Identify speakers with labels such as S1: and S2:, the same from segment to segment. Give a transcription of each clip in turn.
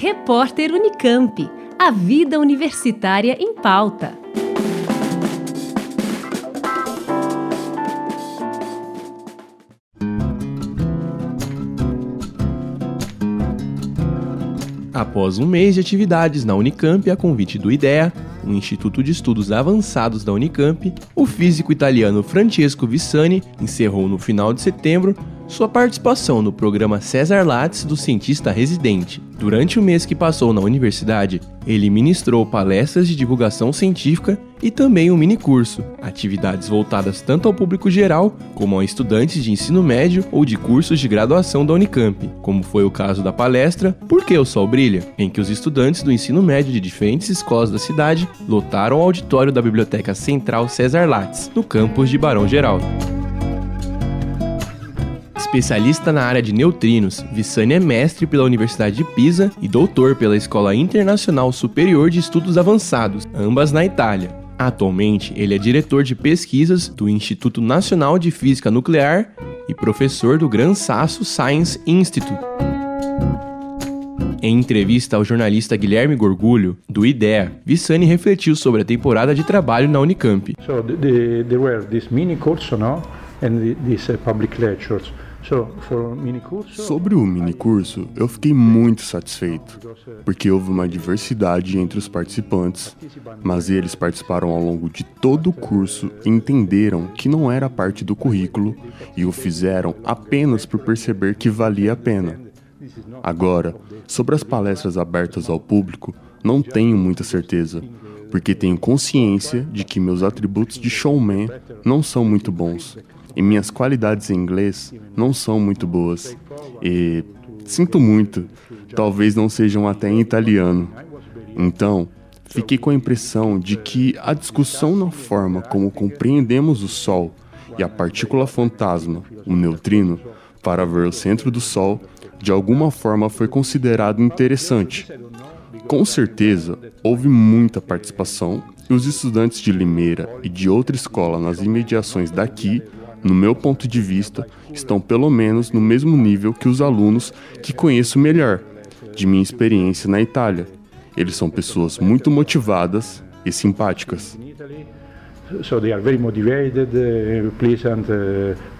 S1: Repórter Unicamp. A vida universitária em pauta.
S2: Após um mês de atividades na Unicamp a convite do IDEA, o Instituto de Estudos Avançados da Unicamp, o físico italiano Francesco Vissani encerrou no final de setembro sua participação no programa César Lattes do cientista residente. Durante o mês que passou na universidade, ele ministrou palestras de divulgação científica e também um minicurso, atividades voltadas tanto ao público geral como a estudantes de ensino médio ou de cursos de graduação da Unicamp, como foi o caso da palestra Por que o Sol Brilha?, em que os estudantes do ensino médio de diferentes escolas da cidade lotaram o auditório da Biblioteca Central César Lattes, no campus de Barão Geraldo. Especialista na área de neutrinos, Vissani é mestre pela Universidade de Pisa e doutor pela Escola Internacional Superior de Estudos Avançados, ambas na Itália. Atualmente, ele é diretor de pesquisas do Instituto Nacional de Física Nuclear e professor do Gran Sasso Science Institute. Em entrevista ao jornalista Guilherme Gorgulho, do IDEA, Vissani refletiu sobre a temporada de trabalho na Unicamp.
S3: So the, the, there were this mini course, no? and these public lectures.
S4: Sobre o minicurso, eu fiquei muito satisfeito, porque houve uma diversidade entre os participantes, mas eles participaram ao longo de todo o curso e entenderam que não era parte do currículo e o fizeram apenas por perceber que valia a pena. Agora, sobre as palestras abertas ao público, não tenho muita certeza, porque tenho consciência de que meus atributos de showman não são muito bons e minhas qualidades em inglês não são muito boas. E sinto muito, talvez não sejam até em italiano. Então, fiquei com a impressão de que a discussão na forma como compreendemos o Sol e a partícula fantasma, o neutrino, para ver o centro do Sol, de alguma forma foi considerado interessante. Com certeza, houve muita participação e os estudantes de Limeira e de outra escola nas imediações daqui no meu ponto de vista, estão pelo menos no mesmo nível que os alunos que conheço melhor, de minha experiência na Itália. Eles são pessoas muito motivadas e simpáticas. So they are very motivated, pleasant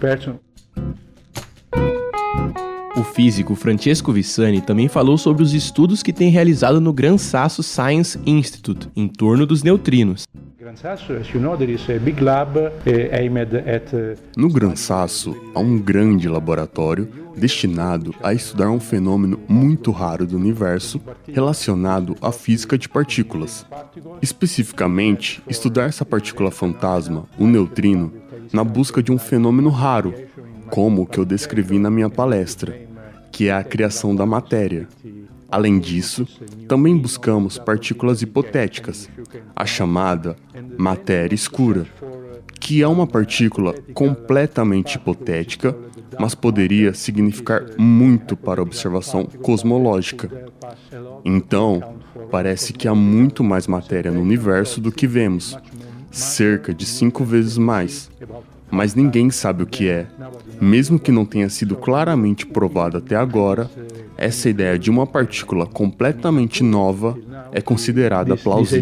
S2: person. O físico Francesco Vissani também falou sobre os estudos que tem realizado no Gran Sasso Science Institute em torno dos neutrinos.
S4: No Gran Sasso há um grande laboratório destinado a estudar um fenômeno muito raro do universo relacionado à física de partículas. Especificamente, estudar essa partícula fantasma, o neutrino, na busca de um fenômeno raro, como o que eu descrevi na minha palestra, que é a criação da matéria. Além disso, também buscamos partículas hipotéticas, a chamada matéria escura, que é uma partícula completamente hipotética, mas poderia significar muito para a observação cosmológica. Então, parece que há muito mais matéria no universo do que vemos, cerca de cinco vezes mais mas ninguém sabe o que é. Mesmo que não tenha sido claramente provado até agora, essa ideia de uma partícula completamente nova é considerada plausível.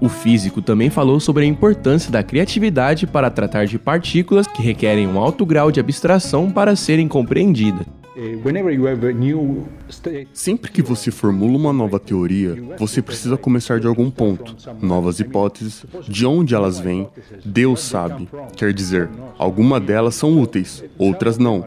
S2: O físico também falou sobre a importância da criatividade para tratar de partículas que requerem um alto grau de abstração para serem compreendidas.
S4: Sempre que você formula uma nova teoria, você precisa começar de algum ponto. Novas hipóteses, de onde elas vêm, Deus sabe. Quer dizer, algumas delas são úteis, outras não.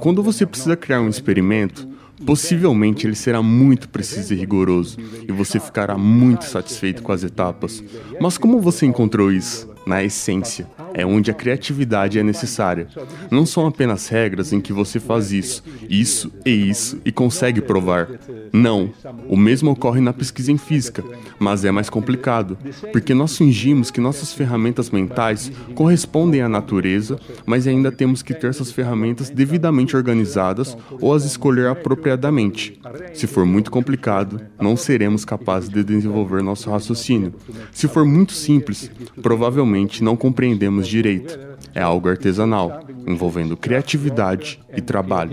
S4: Quando você precisa criar um experimento, possivelmente ele será muito preciso e rigoroso, e você ficará muito satisfeito com as etapas. Mas como você encontrou isso? Na essência é onde a criatividade é necessária. Não são apenas regras em que você faz isso, isso e isso e consegue provar. Não. O mesmo ocorre na pesquisa em física, mas é mais complicado, porque nós fingimos que nossas ferramentas mentais correspondem à natureza, mas ainda temos que ter essas ferramentas devidamente organizadas ou as escolher apropriadamente. Se for muito complicado, não seremos capazes de desenvolver nosso raciocínio. Se for muito simples, provavelmente não compreendemos direito. É algo artesanal, envolvendo criatividade e trabalho.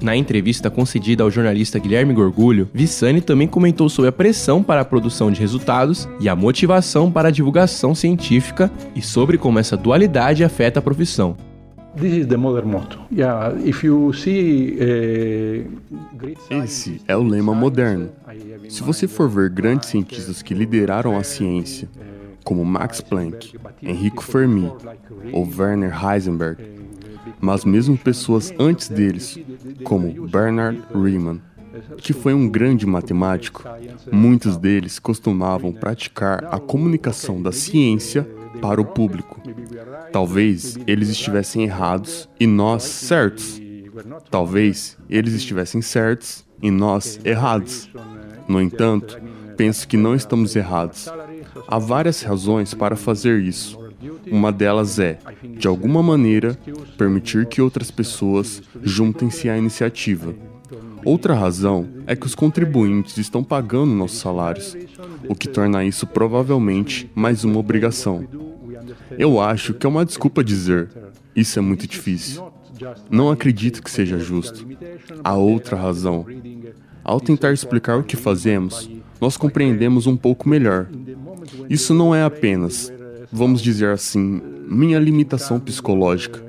S2: Na entrevista concedida ao jornalista Guilherme Gorgulho, Vissani também comentou sobre a pressão para a produção de resultados e a motivação para a divulgação científica e sobre como essa dualidade afeta a profissão.
S4: Esse é o lema moderno. Se você for ver grandes cientistas que lideraram a ciência, como Max Planck, Enrico Fermi ou Werner Heisenberg, mas mesmo pessoas antes deles, como Bernard Riemann, que foi um grande matemático, muitos deles costumavam praticar a comunicação da ciência para o público. Talvez eles estivessem errados e nós certos. Talvez eles estivessem certos e nós errados. No entanto, penso que não estamos errados. Há várias razões para fazer isso. Uma delas é, de alguma maneira, permitir que outras pessoas juntem-se à iniciativa. Outra razão é que os contribuintes estão pagando nossos salários, o que torna isso provavelmente mais uma obrigação. Eu acho que é uma desculpa dizer isso é muito difícil. Não acredito que seja justo. Há outra razão. Ao tentar explicar o que fazemos, nós compreendemos um pouco melhor. Isso não é apenas vamos dizer assim, minha limitação psicológica,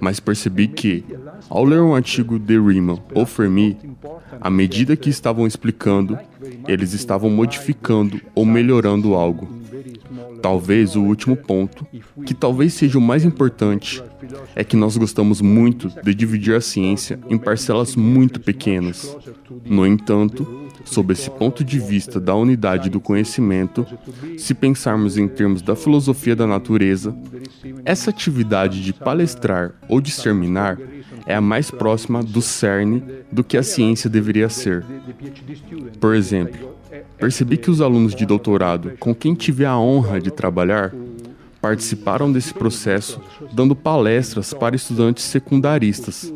S4: mas percebi que, ao ler um artigo de Riemann ou Fermi, à medida que estavam explicando, eles estavam modificando ou melhorando algo. Talvez o último ponto, que talvez seja o mais importante, é que nós gostamos muito de dividir a ciência em parcelas muito pequenas. No entanto, sob esse ponto de vista da unidade do conhecimento, se pensarmos em termos da filosofia da natureza, essa atividade de palestrar ou discerminar é a mais próxima do cerne do que a ciência deveria ser. Por exemplo, percebi que os alunos de doutorado com quem tive a honra de trabalhar participaram desse processo dando palestras para estudantes secundaristas.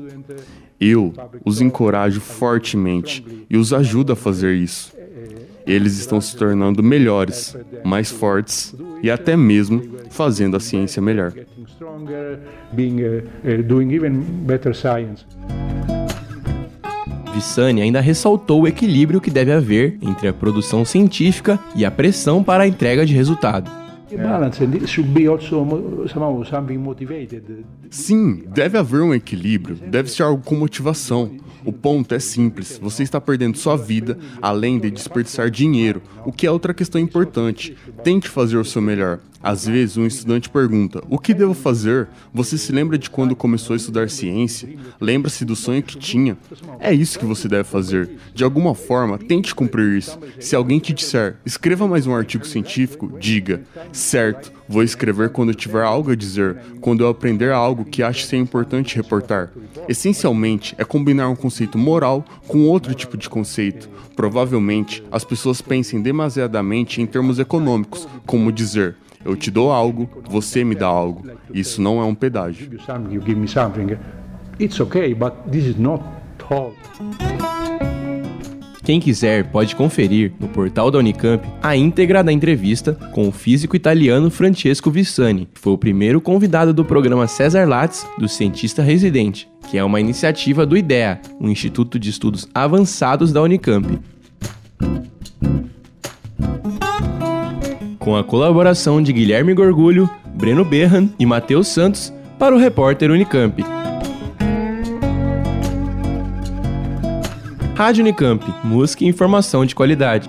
S4: Eu os encorajo fortemente e os ajudo a fazer isso. Eles estão se tornando melhores, mais fortes e até mesmo fazendo a ciência melhor.
S2: Vissani ainda ressaltou o equilíbrio que deve haver entre a produção científica e a pressão para a entrega de resultado.
S4: Sim, deve haver um equilíbrio, deve ser algo com motivação. O ponto é simples: você está perdendo sua vida além de desperdiçar dinheiro, o que é outra questão importante. Tente fazer o seu melhor. Às vezes, um estudante pergunta: O que devo fazer? Você se lembra de quando começou a estudar ciência? Lembra-se do sonho que tinha? É isso que você deve fazer. De alguma forma, tente cumprir isso. Se alguém te disser: Escreva mais um artigo científico, diga: Certo, vou escrever quando tiver algo a dizer, quando eu aprender algo que ache ser importante reportar. Essencialmente, é combinar um conceito moral com outro tipo de conceito. Provavelmente, as pessoas pensem demasiadamente em termos econômicos, como dizer: eu te dou algo, você me dá algo. Isso não é um pedágio.
S2: Quem quiser pode conferir no portal da Unicamp a íntegra da entrevista com o físico italiano Francesco Vissani, que foi o primeiro convidado do programa Cesar Lattes do Cientista Residente, que é uma iniciativa do IDEA, um Instituto de Estudos Avançados da Unicamp. Com a colaboração de Guilherme Gorgulho, Breno Berran e Matheus Santos para o repórter Unicamp. Rádio Unicamp, música e informação de qualidade.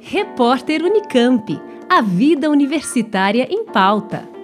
S1: Repórter Unicamp. A vida universitária em pauta.